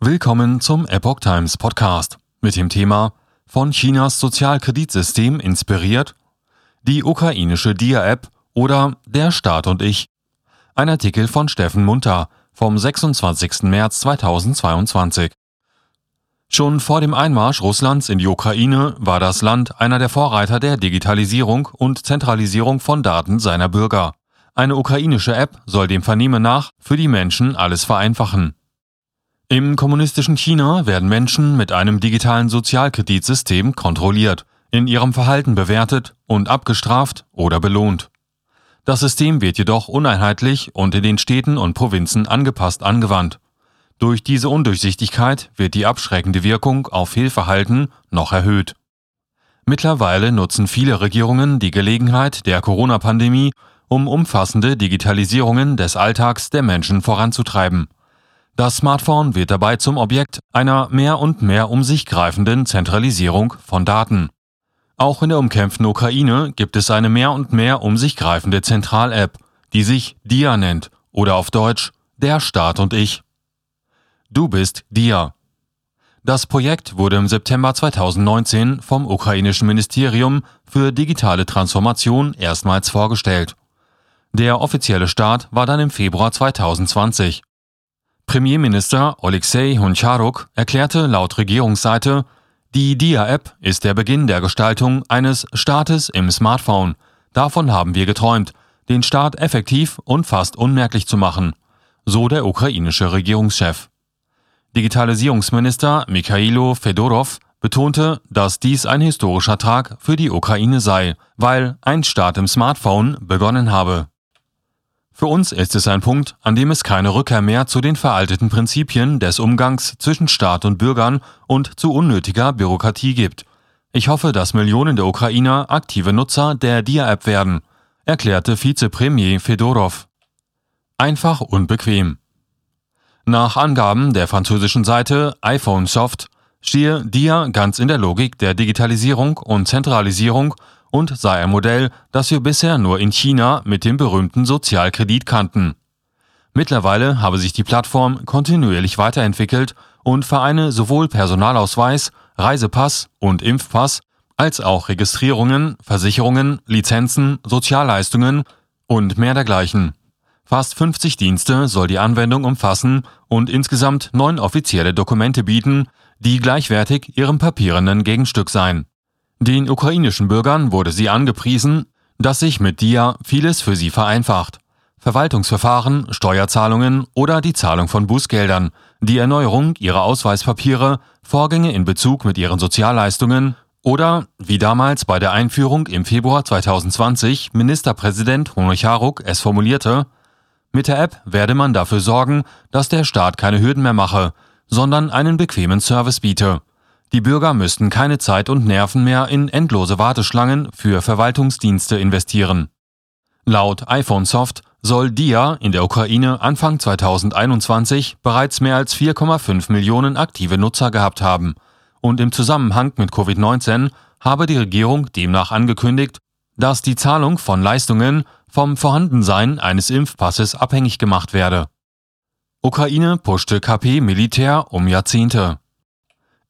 Willkommen zum Epoch Times Podcast mit dem Thema Von Chinas Sozialkreditsystem inspiriert, die ukrainische Dia-App oder Der Staat und ich. Ein Artikel von Steffen Munter vom 26. März 2022. Schon vor dem Einmarsch Russlands in die Ukraine war das Land einer der Vorreiter der Digitalisierung und Zentralisierung von Daten seiner Bürger. Eine ukrainische App soll dem Vernehmen nach für die Menschen alles vereinfachen. Im kommunistischen China werden Menschen mit einem digitalen Sozialkreditsystem kontrolliert, in ihrem Verhalten bewertet und abgestraft oder belohnt. Das System wird jedoch uneinheitlich und in den Städten und Provinzen angepasst angewandt. Durch diese Undurchsichtigkeit wird die abschreckende Wirkung auf Fehlverhalten noch erhöht. Mittlerweile nutzen viele Regierungen die Gelegenheit der Corona-Pandemie, um umfassende Digitalisierungen des Alltags der Menschen voranzutreiben. Das Smartphone wird dabei zum Objekt einer mehr und mehr um sich greifenden Zentralisierung von Daten. Auch in der umkämpften Ukraine gibt es eine mehr und mehr um sich greifende Zentral-App, die sich DIA nennt oder auf Deutsch Der Staat und ich. Du bist DIA. Das Projekt wurde im September 2019 vom ukrainischen Ministerium für digitale Transformation erstmals vorgestellt. Der offizielle Start war dann im Februar 2020. Premierminister Alexei Honcharuk erklärte laut Regierungsseite, die DIA-App ist der Beginn der Gestaltung eines Staates im Smartphone. Davon haben wir geträumt, den Staat effektiv und fast unmerklich zu machen, so der ukrainische Regierungschef. Digitalisierungsminister Mikhailo Fedorov betonte, dass dies ein historischer Tag für die Ukraine sei, weil ein Staat im Smartphone begonnen habe. Für uns ist es ein Punkt, an dem es keine Rückkehr mehr zu den veralteten Prinzipien des Umgangs zwischen Staat und Bürgern und zu unnötiger Bürokratie gibt. Ich hoffe, dass Millionen der Ukrainer aktive Nutzer der Dia-App werden, erklärte Vizepremier Fedorov. Einfach und bequem. Nach Angaben der französischen Seite iPhone Soft stehe Dia ganz in der Logik der Digitalisierung und Zentralisierung und sei ein Modell, das wir bisher nur in China mit dem berühmten Sozialkredit kannten. Mittlerweile habe sich die Plattform kontinuierlich weiterentwickelt und vereine sowohl Personalausweis, Reisepass und Impfpass als auch Registrierungen, Versicherungen, Lizenzen, Sozialleistungen und mehr dergleichen. Fast 50 Dienste soll die Anwendung umfassen und insgesamt neun offizielle Dokumente bieten, die gleichwertig ihrem papierenden Gegenstück seien. Den ukrainischen Bürgern wurde sie angepriesen, dass sich mit DIA vieles für sie vereinfacht. Verwaltungsverfahren, Steuerzahlungen oder die Zahlung von Bußgeldern, die Erneuerung ihrer Ausweispapiere, Vorgänge in Bezug mit ihren Sozialleistungen oder, wie damals bei der Einführung im Februar 2020 Ministerpräsident Honocharuk es formulierte, mit der App werde man dafür sorgen, dass der Staat keine Hürden mehr mache, sondern einen bequemen Service biete. Die Bürger müssten keine Zeit und Nerven mehr in endlose Warteschlangen für Verwaltungsdienste investieren. Laut iPhone Soft soll DIA in der Ukraine Anfang 2021 bereits mehr als 4,5 Millionen aktive Nutzer gehabt haben und im Zusammenhang mit Covid-19 habe die Regierung demnach angekündigt, dass die Zahlung von Leistungen vom Vorhandensein eines Impfpasses abhängig gemacht werde. Ukraine pushte KP-Militär um Jahrzehnte.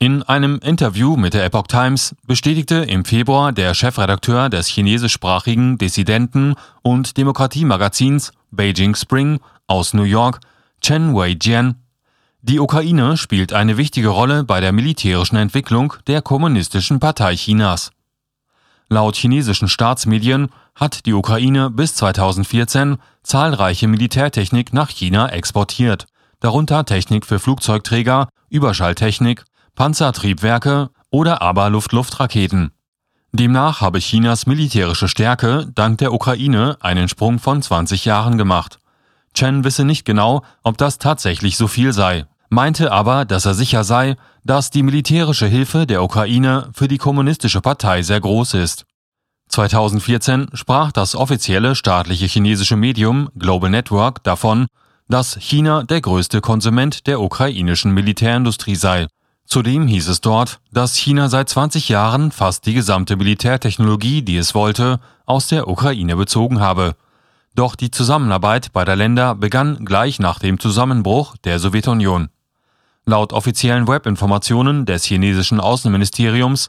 In einem Interview mit der Epoch Times bestätigte im Februar der Chefredakteur des chinesischsprachigen Dissidenten- und Demokratiemagazins Beijing Spring aus New York, Chen Wei-jian, die Ukraine spielt eine wichtige Rolle bei der militärischen Entwicklung der Kommunistischen Partei Chinas. Laut chinesischen Staatsmedien hat die Ukraine bis 2014 zahlreiche Militärtechnik nach China exportiert, darunter Technik für Flugzeugträger, Überschalltechnik, Panzertriebwerke oder aber Luft-Luft-Raketen. Demnach habe Chinas militärische Stärke dank der Ukraine einen Sprung von 20 Jahren gemacht. Chen wisse nicht genau, ob das tatsächlich so viel sei, meinte aber, dass er sicher sei, dass die militärische Hilfe der Ukraine für die kommunistische Partei sehr groß ist. 2014 sprach das offizielle staatliche chinesische Medium Global Network davon, dass China der größte Konsument der ukrainischen Militärindustrie sei Zudem hieß es dort, dass China seit 20 Jahren fast die gesamte Militärtechnologie, die es wollte, aus der Ukraine bezogen habe. Doch die Zusammenarbeit beider Länder begann gleich nach dem Zusammenbruch der Sowjetunion. Laut offiziellen Webinformationen des chinesischen Außenministeriums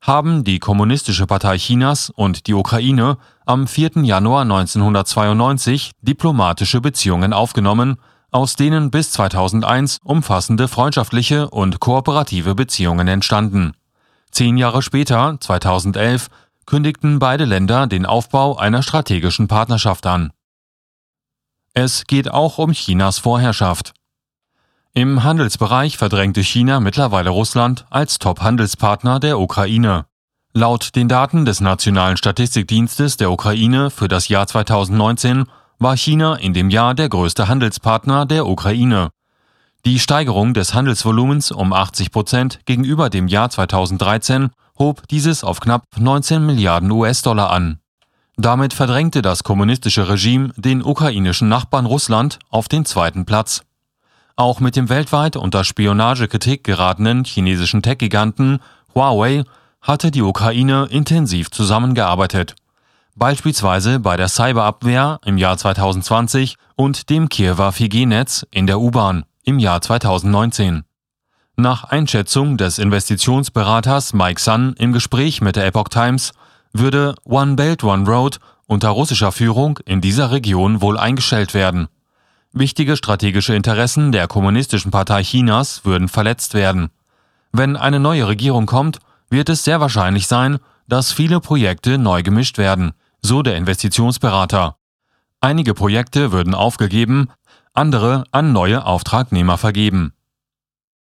haben die Kommunistische Partei Chinas und die Ukraine am 4. Januar 1992 diplomatische Beziehungen aufgenommen, aus denen bis 2001 umfassende freundschaftliche und kooperative Beziehungen entstanden. Zehn Jahre später, 2011, kündigten beide Länder den Aufbau einer strategischen Partnerschaft an. Es geht auch um Chinas Vorherrschaft. Im Handelsbereich verdrängte China mittlerweile Russland als Top-Handelspartner der Ukraine. Laut den Daten des Nationalen Statistikdienstes der Ukraine für das Jahr 2019 war China in dem Jahr der größte Handelspartner der Ukraine. Die Steigerung des Handelsvolumens um 80 Prozent gegenüber dem Jahr 2013 hob dieses auf knapp 19 Milliarden US-Dollar an. Damit verdrängte das kommunistische Regime den ukrainischen Nachbarn Russland auf den zweiten Platz. Auch mit dem weltweit unter Spionagekritik geratenen chinesischen Tech-Giganten Huawei hatte die Ukraine intensiv zusammengearbeitet. Beispielsweise bei der Cyberabwehr im Jahr 2020 und dem Kiewer 4G-Netz in der U-Bahn im Jahr 2019. Nach Einschätzung des Investitionsberaters Mike Sun im Gespräch mit der Epoch Times würde One Belt One Road unter russischer Führung in dieser Region wohl eingestellt werden. Wichtige strategische Interessen der Kommunistischen Partei Chinas würden verletzt werden. Wenn eine neue Regierung kommt, wird es sehr wahrscheinlich sein, dass viele Projekte neu gemischt werden, so der Investitionsberater. Einige Projekte würden aufgegeben, andere an neue Auftragnehmer vergeben.